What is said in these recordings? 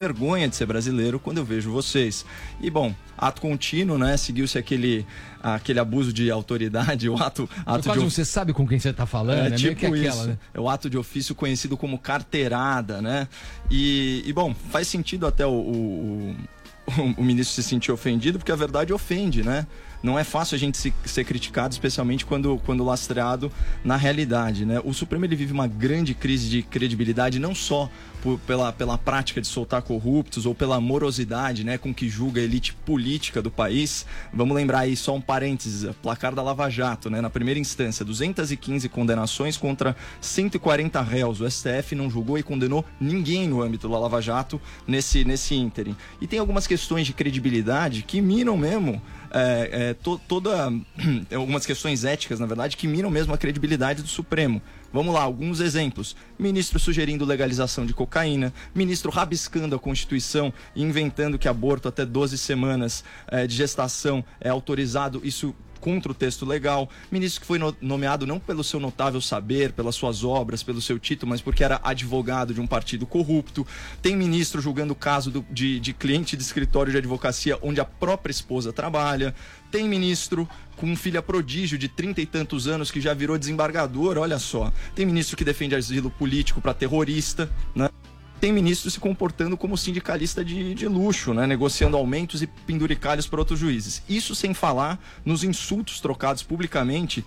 vergonha de ser brasileiro quando eu vejo vocês. E bom, ato contínuo, né? Seguiu-se aquele, aquele abuso de autoridade, o ato, ato de você sabe com quem você está falando, é, né? tipo é aquela, isso. Né? É o ato de ofício conhecido como carteirada, né? E, e bom, faz sentido até o, o, o, o ministro se sentir ofendido, porque a verdade ofende, né? Não é fácil a gente se, ser criticado, especialmente quando, quando lastreado na realidade. Né? O Supremo ele vive uma grande crise de credibilidade, não só por, pela, pela prática de soltar corruptos ou pela morosidade né, com que julga a elite política do país. Vamos lembrar aí só um parênteses: placar da Lava Jato, né? na primeira instância, 215 condenações contra 140 réus. O STF não julgou e condenou ninguém no âmbito da Lava Jato nesse, nesse ínterim. E tem algumas questões de credibilidade que minam mesmo é, é, to, toda algumas questões éticas, na verdade, que miram mesmo a credibilidade do Supremo. Vamos lá, alguns exemplos. Ministro sugerindo legalização de cocaína, ministro rabiscando a Constituição e inventando que aborto até 12 semanas é, de gestação é autorizado. Isso contra o texto legal, ministro que foi nomeado não pelo seu notável saber, pelas suas obras, pelo seu título, mas porque era advogado de um partido corrupto. Tem ministro julgando o caso do, de, de cliente de escritório de advocacia onde a própria esposa trabalha. Tem ministro com filha prodígio de trinta e tantos anos que já virou desembargador, olha só. Tem ministro que defende asilo político para terrorista, né? Tem ministro se comportando como sindicalista de, de luxo, né? negociando aumentos e penduricalhos para outros juízes. Isso sem falar nos insultos trocados publicamente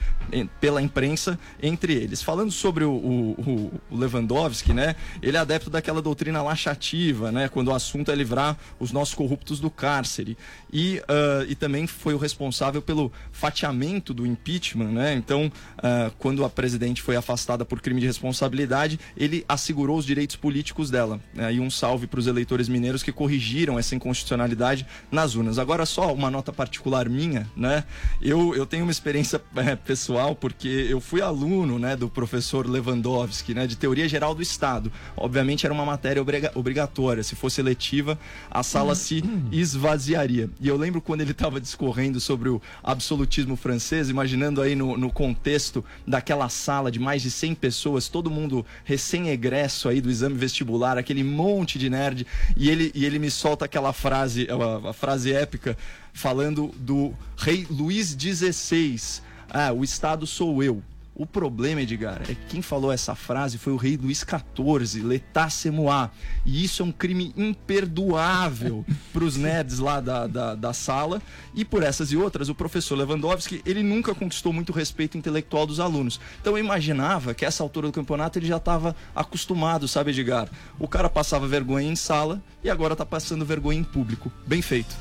pela imprensa entre eles. Falando sobre o, o, o, Lewandowski, né? ele é adepto daquela doutrina laxativa, né? quando o assunto é livrar os nossos corruptos do cárcere. E, uh, e também foi o responsável pelo fatiamento do impeachment. Né? Então, uh, quando a presidente foi afastada por crime de responsabilidade, ele assegurou os direitos políticos dela dela. Né? E um salve para os eleitores mineiros que corrigiram essa inconstitucionalidade nas urnas. Agora, só uma nota particular minha, né? Eu, eu tenho uma experiência é, pessoal, porque eu fui aluno né, do professor Lewandowski, né, de Teoria Geral do Estado. Obviamente era uma matéria obriga obrigatória. Se fosse eletiva, a sala se esvaziaria. E eu lembro quando ele estava discorrendo sobre o absolutismo francês, imaginando aí no, no contexto daquela sala de mais de 100 pessoas, todo mundo recém-egresso aí do exame vestibular aquele monte de nerd, e ele, e ele me solta aquela frase, a, a frase épica, falando do rei Luís XVI. Ah, o Estado sou eu. O problema, Edgar, é que quem falou essa frase foi o rei Luís XIV, moi. E isso é um crime imperdoável para os nerds lá da, da, da, sala. E por essas e outras, o professor Lewandowski, ele nunca conquistou muito respeito intelectual dos alunos. Então eu imaginava que essa altura do campeonato ele já estava acostumado, sabe, Edgar? O cara passava vergonha em sala e agora está passando vergonha em público. Bem feito.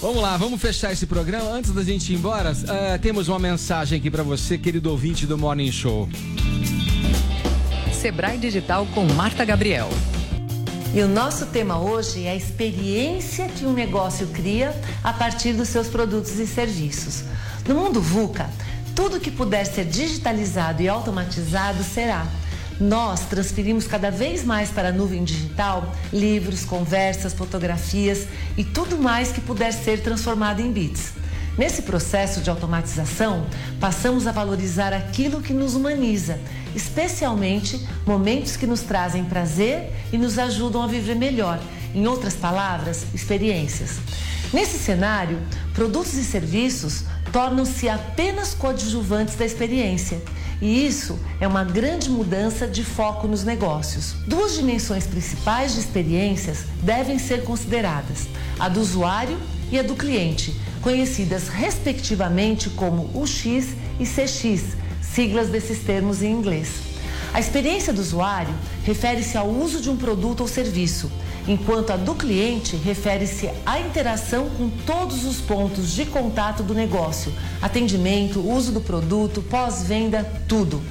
Vamos lá, vamos fechar esse programa. Antes da gente ir embora, uh, temos uma mensagem aqui para você, querido ouvinte do Morning Show. Sebrae Digital com Marta Gabriel. E o nosso tema hoje é a experiência que um negócio cria a partir dos seus produtos e serviços. No mundo VUCA, tudo que puder ser digitalizado e automatizado será nós transferimos cada vez mais para a nuvem digital livros, conversas, fotografias e tudo mais que puder ser transformado em bits. Nesse processo de automatização, passamos a valorizar aquilo que nos humaniza, especialmente momentos que nos trazem prazer e nos ajudam a viver melhor. Em outras palavras, experiências. Nesse cenário, produtos e serviços tornam-se apenas coadjuvantes da experiência e isso é uma grande mudança de foco nos negócios. Duas dimensões principais de experiências devem ser consideradas: a do usuário e a do cliente, conhecidas respectivamente como UX e CX, siglas desses termos em inglês. A experiência do usuário refere-se ao uso de um produto ou serviço enquanto a do cliente refere-se à interação com todos os pontos de contato do negócio, atendimento, uso do produto, pós-venda, tudo.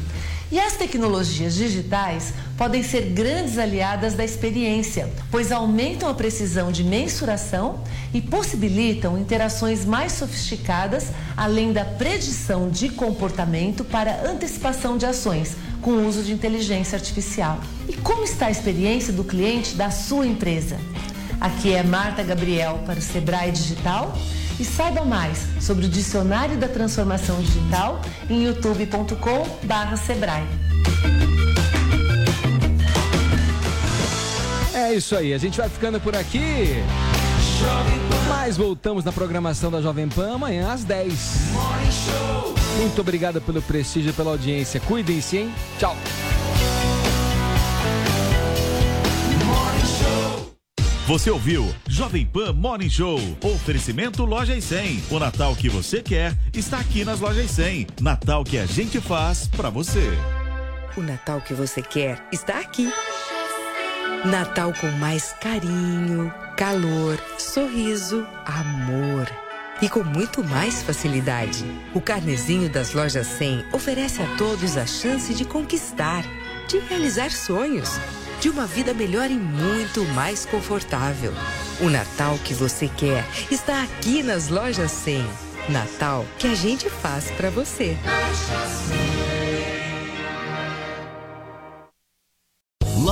E as tecnologias digitais podem ser grandes aliadas da experiência, pois aumentam a precisão de mensuração e possibilitam interações mais sofisticadas, além da predição de comportamento para antecipação de ações, com o uso de inteligência artificial. E como está a experiência do cliente da sua empresa? Aqui é Marta Gabriel para o Sebrae Digital e saiba mais sobre o Dicionário da Transformação Digital em youtube.com/sebrae. É isso aí, a gente vai ficando por aqui. Mas voltamos na programação da Jovem Pan amanhã às 10. Muito obrigado pelo prestígio pela audiência. Cuidem-se, hein? Tchau. Você ouviu Jovem Pan Morning Show. Oferecimento Loja e 100. O Natal que você quer está aqui nas Lojas 100. Natal que a gente faz para você. O Natal que você quer está aqui. Natal com mais carinho, calor, sorriso, amor. E com muito mais facilidade. O carnezinho das Lojas 100 oferece a todos a chance de conquistar, de realizar sonhos de uma vida melhor e muito mais confortável. O Natal que você quer está aqui nas lojas 100. Natal que a gente faz para você.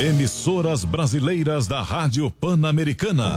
Emissoras brasileiras da Rádio Pan-Americana.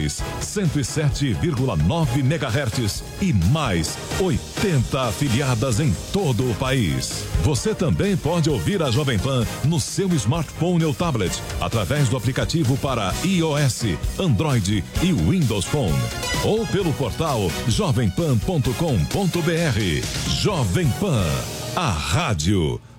107,9 MHz e mais 80 afiliadas em todo o país. Você também pode ouvir a Jovem Pan no seu smartphone ou tablet através do aplicativo para iOS, Android e Windows Phone ou pelo portal jovempan.com.br. Jovem Pan, a rádio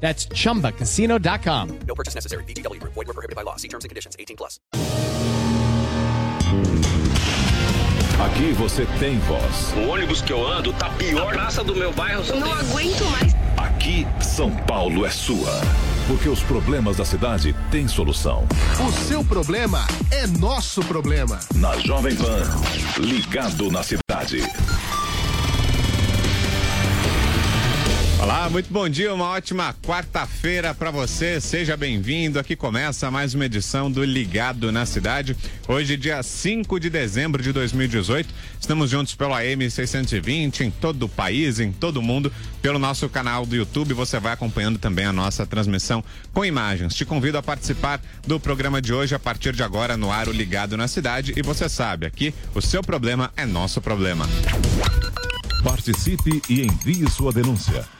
That's chumbacasino.com. No purchase necessary. VGW Group. Void were prohibited by law. See terms and conditions. 18 plus. Aqui você tem voz. O ônibus que eu ando tá pior. A praça do meu bairro. Não aguento mais. Aqui, São Paulo é sua. Porque os problemas da cidade têm solução. O seu problema é nosso problema. Na Jovem Pan, ligado na cidade. Olá, muito bom dia, uma ótima quarta-feira para você. Seja bem-vindo. Aqui começa mais uma edição do Ligado na Cidade. Hoje, dia 5 de dezembro de 2018. Estamos juntos pelo AM 620 em todo o país, em todo o mundo, pelo nosso canal do YouTube. Você vai acompanhando também a nossa transmissão com imagens. Te convido a participar do programa de hoje a partir de agora no ar Ligado na Cidade. E você sabe, aqui o seu problema é nosso problema. Participe e envie sua denúncia.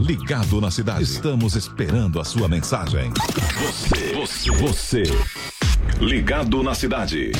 Ligado na cidade. Estamos esperando a sua mensagem. Você, você, você. Ligado na cidade.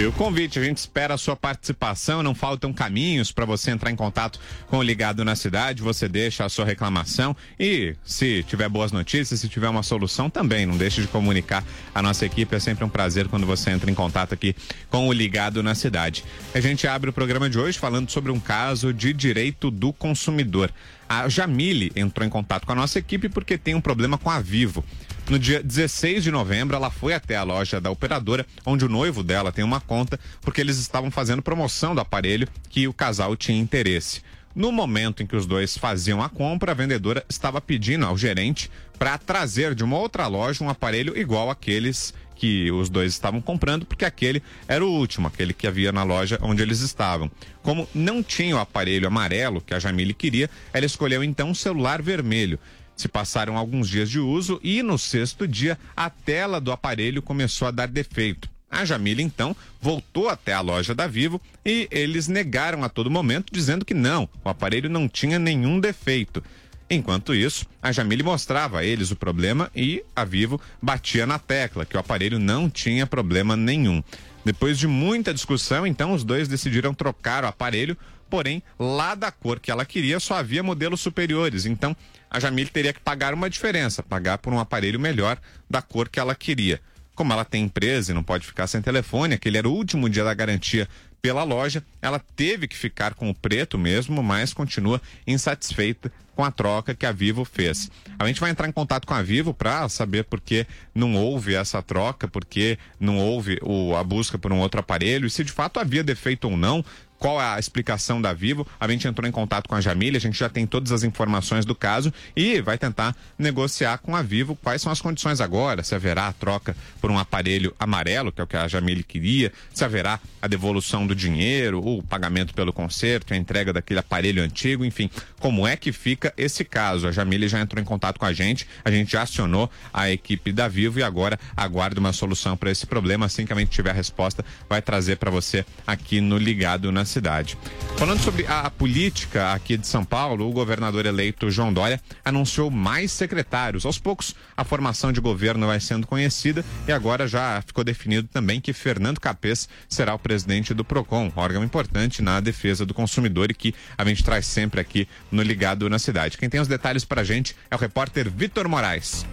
E o convite, a gente espera a sua participação, não faltam caminhos para você entrar em contato com o Ligado na Cidade, você deixa a sua reclamação e se tiver boas notícias, se tiver uma solução também, não deixe de comunicar a nossa equipe, é sempre um prazer quando você entra em contato aqui com o Ligado na Cidade. A gente abre o programa de hoje falando sobre um caso de direito do consumidor. A Jamile entrou em contato com a nossa equipe porque tem um problema com a Vivo. No dia 16 de novembro, ela foi até a loja da operadora, onde o noivo dela tem uma conta, porque eles estavam fazendo promoção do aparelho que o casal tinha interesse. No momento em que os dois faziam a compra, a vendedora estava pedindo ao gerente para trazer de uma outra loja um aparelho igual àqueles que os dois estavam comprando, porque aquele era o último, aquele que havia na loja onde eles estavam. Como não tinha o aparelho amarelo que a Jamile queria, ela escolheu então um celular vermelho. Se passaram alguns dias de uso e no sexto dia a tela do aparelho começou a dar defeito. A Jamila então voltou até a loja da Vivo e eles negaram a todo momento, dizendo que não, o aparelho não tinha nenhum defeito. Enquanto isso, a Jamile mostrava a eles o problema e a Vivo batia na tecla que o aparelho não tinha problema nenhum. Depois de muita discussão, então os dois decidiram trocar o aparelho, porém, lá da cor que ela queria só havia modelos superiores. Então, a Jamile teria que pagar uma diferença, pagar por um aparelho melhor da cor que ela queria. Como ela tem empresa e não pode ficar sem telefone, aquele era o último dia da garantia pela loja, ela teve que ficar com o preto mesmo, mas continua insatisfeita com a troca que a Vivo fez. A gente vai entrar em contato com a Vivo para saber por que não houve essa troca, por que não houve o, a busca por um outro aparelho e se de fato havia defeito ou não, qual é a explicação da Vivo. A gente entrou em contato com a Jamília, a gente já tem todas as informações do caso e vai tentar negociar com a Vivo quais são as condições agora, se haverá a troca por um aparelho amarelo, que é o que a Jamília queria, se haverá a devolução do dinheiro, o pagamento pelo conserto, a entrega daquele aparelho antigo, enfim, como é que fica esse caso. A Jamília já entrou em contato com a gente, a gente já acionou a equipe da Vivo e agora aguarda uma solução para esse problema. Assim que a gente tiver a resposta, vai trazer para você aqui no Ligado na cidade. Falando sobre a política aqui de São Paulo, o governador eleito João Dória anunciou mais secretários. Aos poucos, a formação de governo vai sendo conhecida e agora já ficou definido também que Fernando Capês será o presidente do PROCON, órgão importante na defesa do consumidor e que a gente traz sempre aqui no Ligado na Cidade. Quem tem os detalhes para a gente é o repórter Vitor Moraes.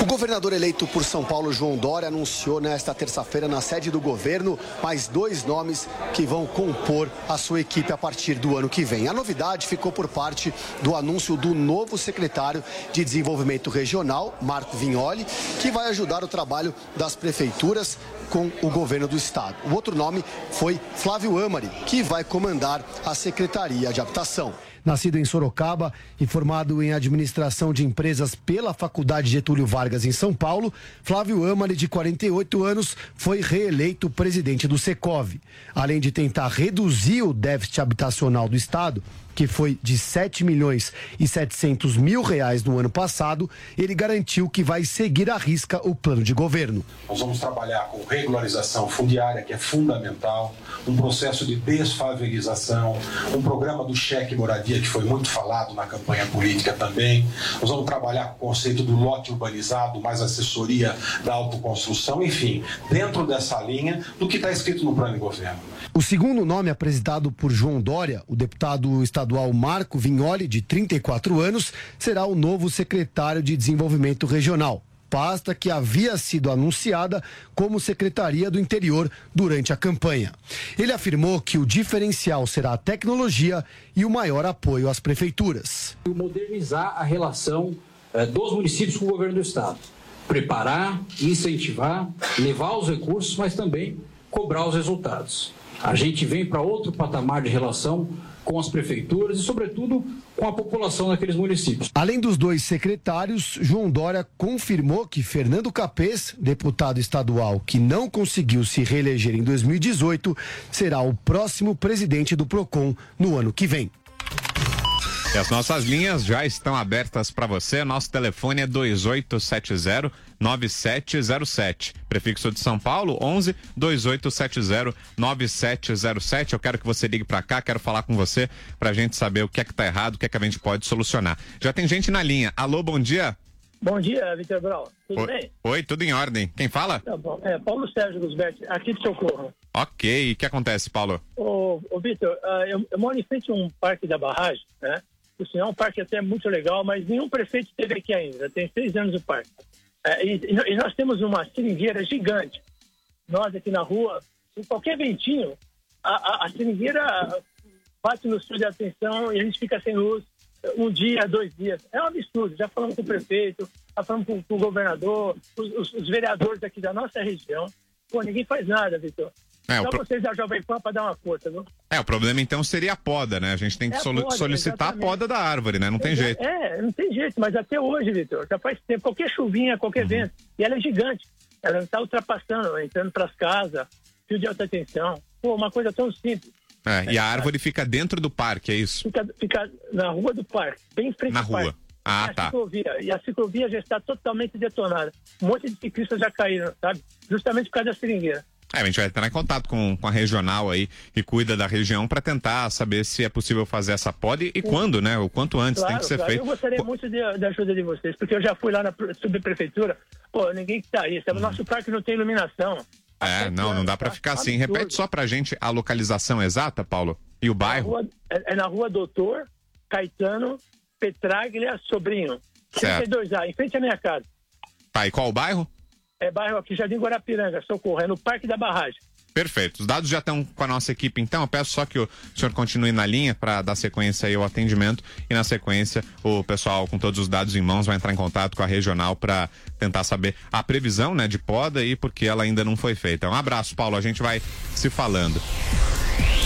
O governador eleito por São Paulo, João Dória, anunciou nesta terça-feira na sede do governo mais dois nomes que vão compor a sua equipe a partir do ano que vem. A novidade ficou por parte do anúncio do novo secretário de Desenvolvimento Regional, Marco Vignoli, que vai ajudar o trabalho das prefeituras com o governo do estado. O outro nome foi Flávio Amari, que vai comandar a Secretaria de Habitação. Nascido em Sorocaba e formado em administração de empresas pela Faculdade Getúlio Vargas em São Paulo, Flávio Amari, de 48 anos, foi reeleito presidente do Secov. Além de tentar reduzir o déficit habitacional do estado, que foi de 7 milhões e 700 mil reais no ano passado, ele garantiu que vai seguir à risca o plano de governo. Nós vamos trabalhar com regularização fundiária, que é fundamental, um processo de desfavelização, um programa do cheque moradia, que foi muito falado na campanha política também. Nós vamos trabalhar com o conceito do lote urbanizado, mais assessoria da autoconstrução, enfim, dentro dessa linha do que está escrito no plano de governo. O segundo nome apresentado por João Dória, o deputado estadual Marco Vignoli, de 34 anos, será o novo secretário de Desenvolvimento Regional. Pasta que havia sido anunciada como Secretaria do Interior durante a campanha. Ele afirmou que o diferencial será a tecnologia e o maior apoio às prefeituras. Modernizar a relação eh, dos municípios com o governo do Estado. Preparar, incentivar, levar os recursos, mas também cobrar os resultados. A gente vem para outro patamar de relação com as prefeituras e, sobretudo, com a população daqueles municípios. Além dos dois secretários, João Dória confirmou que Fernando Capês, deputado estadual que não conseguiu se reeleger em 2018, será o próximo presidente do PROCON no ano que vem. E as nossas linhas já estão abertas para você. Nosso telefone é 2870 9707. Prefixo de São Paulo 11 2870 9707. Eu quero que você ligue para cá, quero falar com você pra gente saber o que é que tá errado, o que é que a gente pode solucionar. Já tem gente na linha. Alô, bom dia. Bom dia, Vitor Brau. Tudo Oi, bem? Oi, tudo em ordem. Quem fala? Tá bom. É, Paulo Sérgio Gusberti, aqui de Socorro. Ok, o que acontece, Paulo? Ô, ô Vitor, ah, eu, eu moro em frente a um parque da barragem, né? O sinal é um parque até muito legal, mas nenhum prefeito esteve aqui ainda. Tem seis anos o parque. É, e, e nós temos uma seringueira gigante. Nós aqui na rua, em qualquer ventinho, a, a, a seringueira bate no fio de atenção e a gente fica sem luz um dia, dois dias. É um absurdo. Já falamos com o prefeito, já falamos com, com o governador, os, os, os vereadores aqui da nossa região. Pô, ninguém faz nada, Vitor. É, Só o pro- vocês da Jovem Pan para dar uma força, viu? É, o problema então seria a poda, né? A gente tem que É a soli- poda, solicitar a exatamente. poda da árvore, né? Não tem jeito. É, não tem jeito, mas até hoje, Vitor, já faz tempo. Qualquer chuvinha, Uhum. qualquer vento. E ela é gigante. Ela não está ultrapassando, entrando para as casas, fio de alta tensão. Pô, uma coisa tão simples. É, e a árvore fica dentro do parque, é isso? Fica, fica na rua do parque, bem em frente Na rua. parque. Ah, a tá. Ciclovia, e a ciclovia já está totalmente detonada. Um monte de ciclistas já caíram, sabe? Justamente por causa da seringueira. É, a gente vai entrar em contato com, com a regional aí que cuida da região para tentar saber se é possível fazer essa poda e, quando, né? O quanto antes tem que ser claro. feito. Eu gostaria muito da ajuda de vocês, porque eu já fui lá na pre- subprefeitura. Pô, ninguém que tá aí. sabe? O nosso parque não tem iluminação. É, não, não dá para ficar assim. Repete só pra gente a localização exata, Paulo, e o bairro. Rua- é, é na rua Doutor Caetano Petraglia Sobrinho. Certo. 32A, em frente à minha casa. Tá, e qual o bairro? É bairro aqui, Jardim Guarapiranga, Socorro. É no Parque da Barragem. Perfeito. Os dados já estão com a nossa equipe, então. Eu peço só que o senhor continue na linha para dar sequência aí ao atendimento. E na sequência, o pessoal com todos os dados em mãos vai entrar em contato com a regional para tentar saber a previsão né, de poda e porque ela ainda não foi feita. Um abraço, Paulo. A gente vai se falando.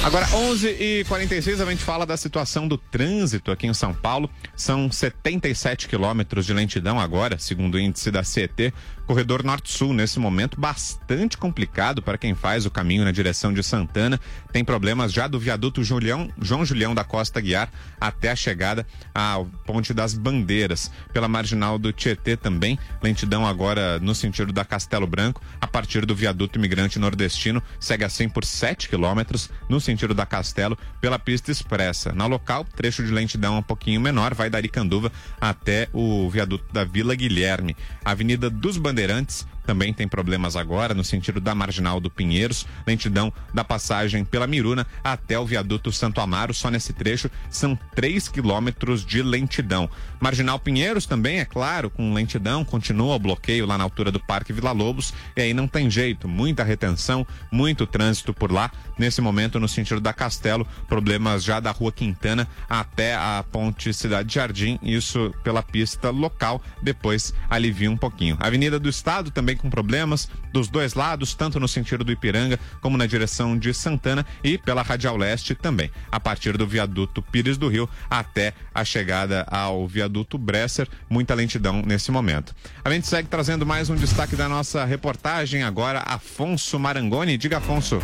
Agora, 11 e 46 a gente fala da situação do trânsito aqui em São Paulo. São 77 quilômetros de lentidão agora, segundo o índice da CET. Corredor Norte-Sul, nesse momento, bastante complicado para quem faz o caminho na direção de Santana. Tem problemas já do viaduto Julião, João Julião da Costa Guiar até a chegada à Ponte das Bandeiras. Pela marginal do Tietê também, lentidão agora no sentido da Castelo Branco, a partir do viaduto imigrante nordestino, segue assim por 7 quilômetros no sentido da Castelo pela pista expressa. Na local, trecho de lentidão um pouquinho menor, vai da Aricanduva até o viaduto da Vila Guilherme. Avenida dos Bandeirantes também tem problemas agora no sentido da marginal do Pinheiros, lentidão da passagem pela Miruna até o viaduto Santo Amaro, só nesse trecho são 3 quilômetros de lentidão. Marginal Pinheiros também, é claro, com lentidão, continua o bloqueio lá na altura do Parque Vila Lobos, e aí não tem jeito, muita retenção, muito trânsito por lá. Nesse momento, no sentido da Castelo, problemas já da Rua Quintana até a Ponte Cidade Jardim, isso pela pista local, depois alivia um pouquinho. Avenida do Estado também com problemas dos dois lados, tanto no sentido do Ipiranga como na direção de Santana e pela Radial Leste também, a partir do viaduto Pires do Rio até a chegada ao viaduto Bresser, muita lentidão nesse momento. A gente segue trazendo mais um destaque da nossa reportagem agora, Afonso Marangoni. Diga, Afonso.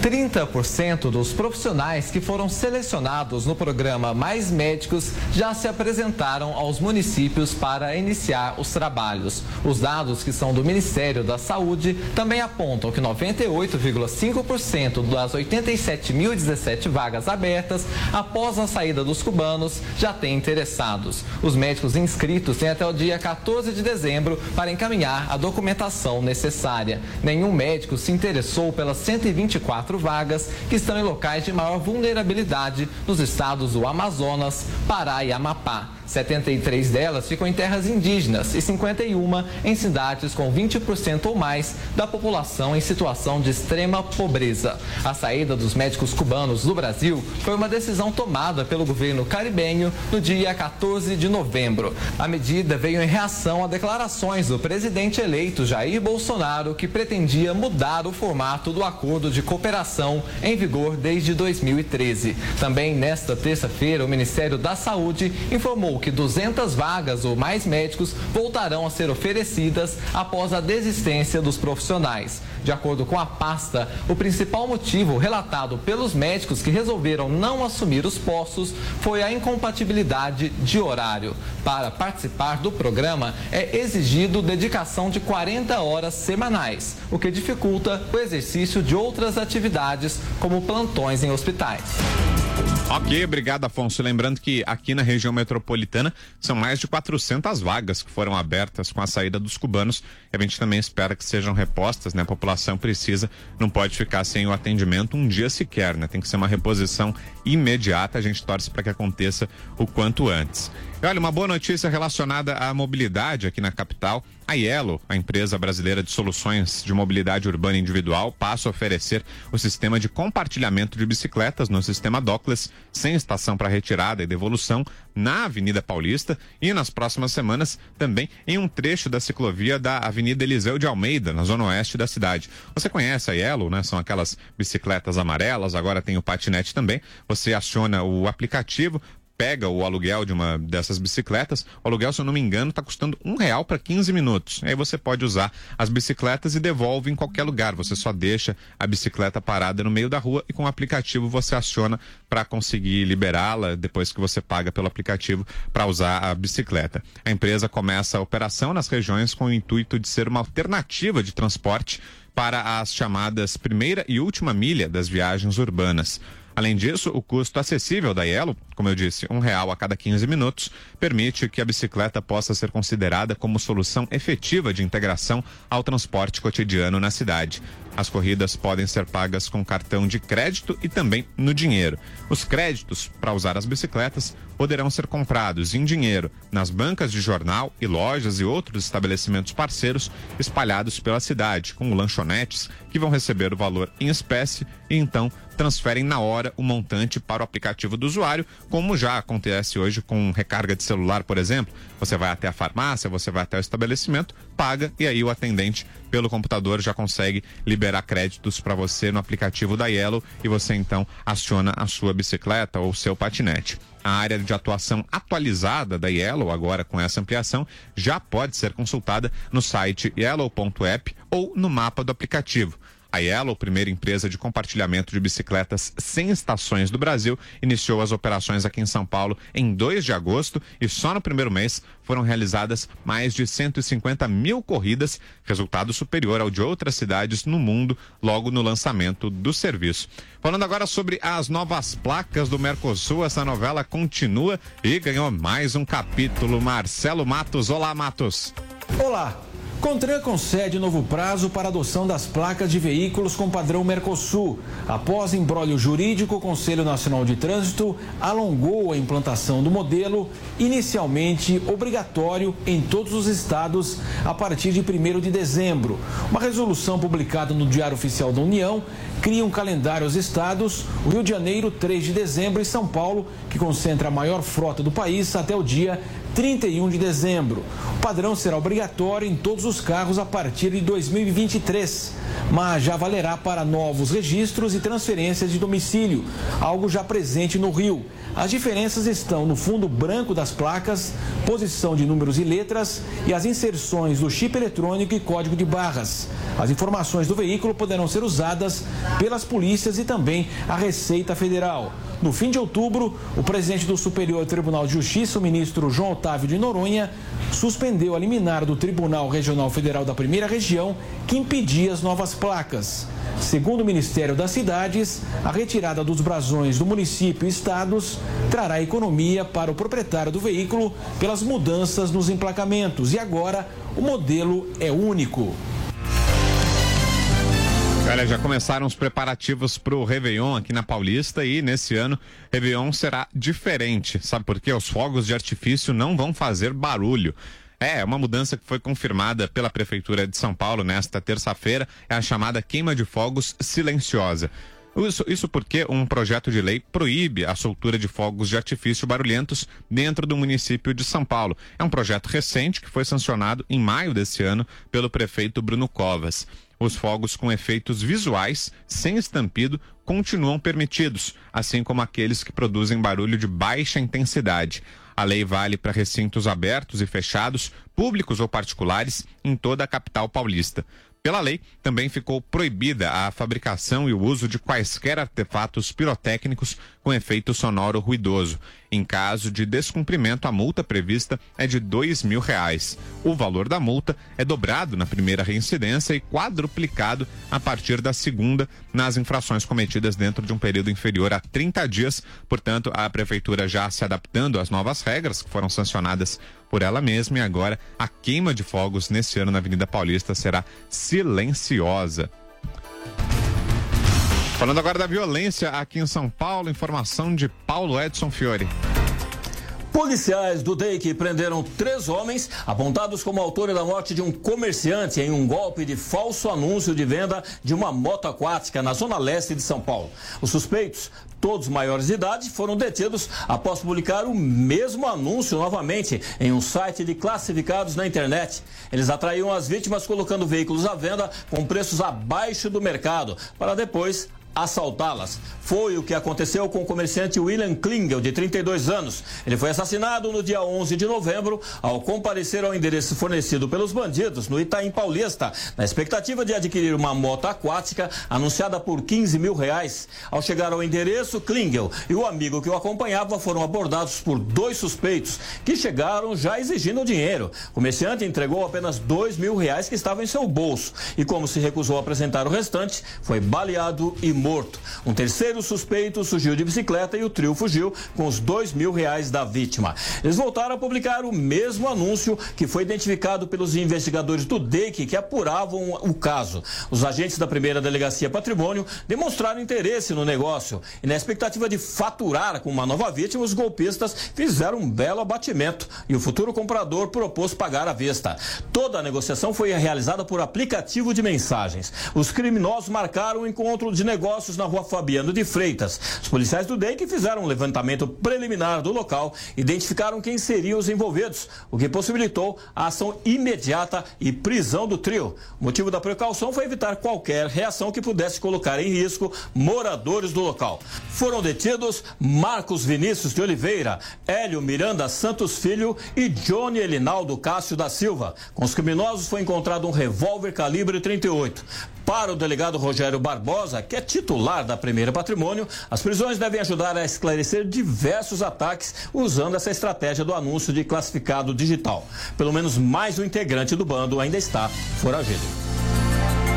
30% dos profissionais que foram selecionados no programa Mais Médicos já se apresentaram aos municípios para iniciar os trabalhos. Os dados que são do Ministério da Saúde também apontam que 98,5% das 87.017 vagas abertas após a saída dos cubanos já têm interessados. Os médicos inscritos têm até o dia 14 de dezembro para encaminhar a documentação necessária. Nenhum médico se interessou pelas 124 vagas que estão em locais de maior vulnerabilidade nos estados do Amazonas, Pará e Amapá. 73 delas ficam em terras indígenas e 51 em cidades com 20% ou mais da população em situação de extrema pobreza. A saída dos médicos cubanos do Brasil foi uma decisão tomada pelo governo caribenho no dia 14 de novembro. A medida veio em reação a declarações do presidente eleito Jair Bolsonaro, que pretendia mudar o formato do acordo de cooperação em vigor desde 2013. Também nesta terça-feira, o Ministério da Saúde informou que 200 vagas ou mais médicos voltarão a ser oferecidas após a desistência dos profissionais. De acordo com a pasta, o principal motivo relatado pelos médicos que resolveram não assumir os postos foi a incompatibilidade de horário. Para participar do programa, é exigido dedicação de 40 horas semanais, o que dificulta o exercício de outras atividades, como plantões em hospitais. Ok, obrigado, Afonso. Lembrando que aqui na região metropolitana são mais de 400 vagas que foram abertas com a saída dos cubanos. E a gente também espera que sejam repostas, né? A população precisa, não pode ficar sem o atendimento um dia sequer, né? Tem que ser uma reposição imediata. A gente torce para que aconteça o quanto antes. E olha, uma boa notícia relacionada à mobilidade aqui na capital. A Yellow, a empresa brasileira de soluções de mobilidade urbana individual, passa a oferecer o sistema de compartilhamento de bicicletas no sistema Dockless, sem estação para retirada e devolução, na Avenida Paulista e nas próximas semanas também em um trecho da ciclovia da Avenida Eliseu de Almeida, na zona oeste da cidade. Você conhece a Yellow, né? São aquelas bicicletas amarelas, agora tem o patinete também. Você aciona o aplicativo, pega o aluguel de uma dessas bicicletas, o aluguel, se eu não me engano, está custando um real para 15 minutos. Aí você pode usar as bicicletas e devolve em qualquer lugar. Você só deixa a bicicleta parada no meio da rua e com o aplicativo você aciona para conseguir liberá-la depois que você paga pelo aplicativo para usar a bicicleta. A empresa começa a operação nas regiões com o intuito de ser uma alternativa de transporte para as chamadas primeira e última milha das viagens urbanas. Além disso, o custo acessível da Yellow, como eu disse, um real a cada 15 minutos, permite que a bicicleta possa ser considerada como solução efetiva de integração ao transporte cotidiano na cidade. As corridas podem ser pagas com cartão de crédito e também no dinheiro. Os créditos para usar as bicicletas poderão ser comprados em dinheiro nas bancas de jornal e lojas e outros estabelecimentos parceiros espalhados pela cidade, como lanchonetes que vão receber o valor em espécie e então transferem na hora o montante para o aplicativo do usuário, como já acontece hoje com recarga de celular, por exemplo. Você vai até a farmácia, você vai até o estabelecimento, paga e aí o atendente pelo computador já consegue liberar créditos para você no aplicativo da Yellow e você então aciona a sua bicicleta ou seu patinete. A área de atuação atualizada da Yellow, agora com essa ampliação, já pode ser consultada no site yellow.app ou no mapa do aplicativo. A Yellow, primeira empresa de compartilhamento de bicicletas sem estações do Brasil, iniciou as operações aqui em São Paulo em 2 de agosto e só no primeiro mês foram realizadas mais de 150 mil corridas, resultado superior ao de outras cidades no mundo logo no lançamento do serviço. Falando agora sobre as novas placas do Mercosul, essa novela continua e ganhou mais um capítulo. Marcelo Matos, olá Matos. Olá. Contran concede novo prazo para adoção das placas de veículos com padrão Mercosul. Após embrólio jurídico, o Conselho Nacional de Trânsito alongou a implantação do modelo, inicialmente obrigatório em todos os estados a partir de 1 de dezembro. Uma resolução publicada no Diário Oficial da União cria um calendário aos estados, o Rio de Janeiro, 3 de dezembro, e São Paulo, que concentra a maior frota do país, até o dia 31 de dezembro. O padrão será obrigatório em todos os carros a partir de 2023, mas já valerá para novos registros e transferências de domicílio, algo já presente no Rio. As diferenças estão no fundo branco das placas, posição de números e letras e as inserções do chip eletrônico e código de barras. As informações do veículo poderão ser usadas pelas polícias e também a Receita Federal. No fim de outubro, o presidente do Superior Tribunal de Justiça, o ministro João Otávio de Noronha, suspendeu a liminar do Tribunal Regional Federal da Primeira Região que impedia as novas placas. Segundo o Ministério das Cidades, a retirada dos brasões do município e estados trará economia para o proprietário do veículo pelas mudanças nos emplacamentos e agora o modelo é único. Olha, já começaram os preparativos para o Réveillon aqui na Paulista e nesse ano Réveillon será diferente. Sabe por quê? Os fogos de artifício não vão fazer barulho. É, uma mudança que foi confirmada pela Prefeitura de São Paulo nesta terça-feira é a chamada queima de fogos silenciosa. Isso, isso porque um projeto de lei proíbe a soltura de fogos de artifício barulhentos dentro do município de São Paulo. É um projeto recente que foi sancionado em maio desse ano pelo prefeito Bruno Covas. Os fogos com efeitos visuais, sem estampido, continuam permitidos, assim como aqueles que produzem barulho de baixa intensidade. A lei vale para recintos abertos e fechados, públicos ou particulares, em toda a capital paulista. Pela lei, também ficou proibida a fabricação e o uso de quaisquer artefatos pirotécnicos com efeito sonoro ruidoso. Em caso de descumprimento, a multa prevista é de mil reais. O valor da multa é dobrado na primeira reincidência e quadruplicado a partir da segunda nas infrações cometidas dentro de um período inferior a 30 dias. Portanto, a prefeitura já se adaptando às novas regras que foram sancionadas por ela mesma e agora a queima de fogos nesse ano na Avenida Paulista será silenciosa. Falando agora da violência aqui em São Paulo, informação de Paulo Edson Fiore. Policiais do DEIC prenderam três homens apontados como autores da morte de um comerciante em um golpe de falso anúncio de venda de uma moto aquática na zona leste de São Paulo. Os suspeitos, todos maiores de idade, foram detidos após publicar o mesmo anúncio novamente em um site de classificados na internet. Eles atraíam as vítimas colocando veículos à venda com preços abaixo do mercado para depois assaltá-las. Foi o que aconteceu com o comerciante William Klingel, de 32 anos. Ele foi assassinado no dia 11 de novembro ao comparecer ao endereço fornecido pelos bandidos no Itaim Paulista, na expectativa de adquirir uma moto aquática anunciada por 15 mil reais. Ao chegar ao endereço, Klingel e o amigo que o acompanhava foram abordados por dois suspeitos, que chegaram já exigindo dinheiro. O comerciante entregou apenas 2 mil reais que estavam em seu bolso e, como se recusou a apresentar o restante, foi baleado e morto. Um terceiro suspeito surgiu de bicicleta e o trio fugiu com os dois mil reais da vítima. Eles voltaram a publicar o mesmo anúncio que foi identificado pelos investigadores do DEIC que apuravam o caso. Os agentes da primeira delegacia patrimônio demonstraram interesse no negócio e na expectativa de faturar com uma nova vítima, os golpistas fizeram um belo abatimento e o futuro comprador propôs pagar à vista. Toda a negociação foi realizada por aplicativo de mensagens. Os criminosos marcaram um encontro de negócio negócios na rua Fabiano de Freitas. Os policiais do DEIC fizeram um levantamento preliminar do local, identificaram quem seriam os envolvidos, o que possibilitou a ação imediata e prisão do trio. O motivo da precaução foi evitar qualquer reação que pudesse colocar em risco moradores do local. Foram detidos Marcos Vinícius de Oliveira, Hélio Miranda Santos Filho e Johnny Elinaldo Cássio da Silva. Com os criminosos foi encontrado um revólver calibre 38. Para o delegado Rogério Barbosa, que é titular da Primeira Patrimônio, as prisões devem ajudar a esclarecer diversos ataques usando essa estratégia do anúncio de classificado digital. Pelo menos mais um integrante do bando ainda está foragido.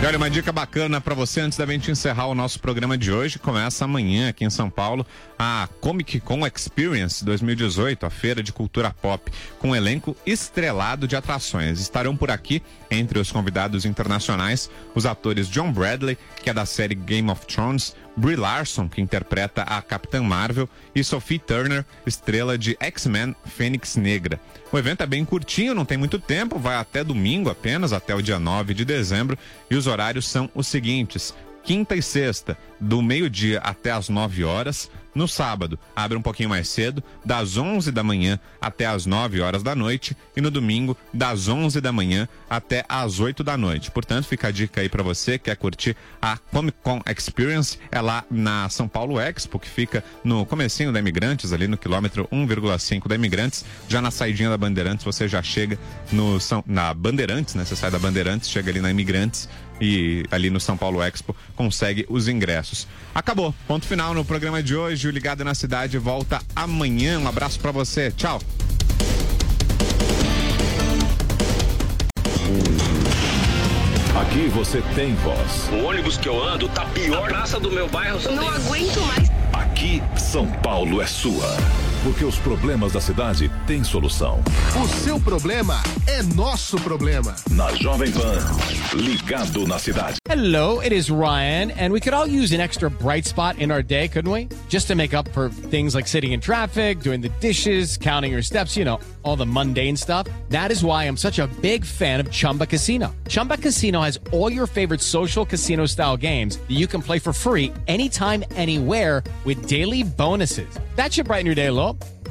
E olha, uma dica bacana para você antes da gente encerrar o nosso programa de hoje. Começa amanhã aqui em São Paulo a Comic Con Experience 2018, a feira de cultura pop, com um elenco estrelado de atrações. Estarão por aqui, entre os convidados internacionais, os atores John Bradley, que é da série Game of Thrones, Brie Larson, que interpreta a Capitã Marvel, e Sophie Turner, estrela de X-Men Fênix Negra. O evento é bem curtinho, não tem muito tempo, vai até domingo apenas, até o dia 9 de dezembro, e os horários são os seguintes: quinta e sexta, do meio-dia até as 9 horas. No sábado, abre um pouquinho mais cedo, das 11 da manhã até as 9 horas da noite. E no domingo, das 11 da manhã até as 8 da noite. Portanto, fica a dica aí para você que quer curtir a Comic Con Experience. É lá na São Paulo Expo, que fica no comecinho da Imigrantes, ali no quilômetro 1,5 da Imigrantes. Já na saidinha da Bandeirantes, você já chega no São, na Bandeirantes, né? Você sai da Bandeirantes, chega ali na Imigrantes e ali no São Paulo Expo consegue os ingressos. Acabou. Ponto final no programa de hoje. O Ligado na Cidade volta amanhã. Um abraço para você. Tchau. Aqui você tem voz. O ônibus que eu ando tá pior. A praça do meu bairro. Não aguento mais. Aqui, São Paulo é sua. Porque os problemas da cidade têm solução. O seu problema é nosso problema. Na Jovem Pan, ligado na cidade. Hello, it is Ryan, and we could all use an extra bright spot in our day, couldn't we? Just to make up for things like sitting in traffic, doing the dishes, counting your steps, you know, all the mundane stuff. That is why I'm such a big fan of Chumba Casino. Chumba Casino has all your favorite social casino style games that you can play for free anytime, anywhere with daily bonuses. That should brighten your day a little.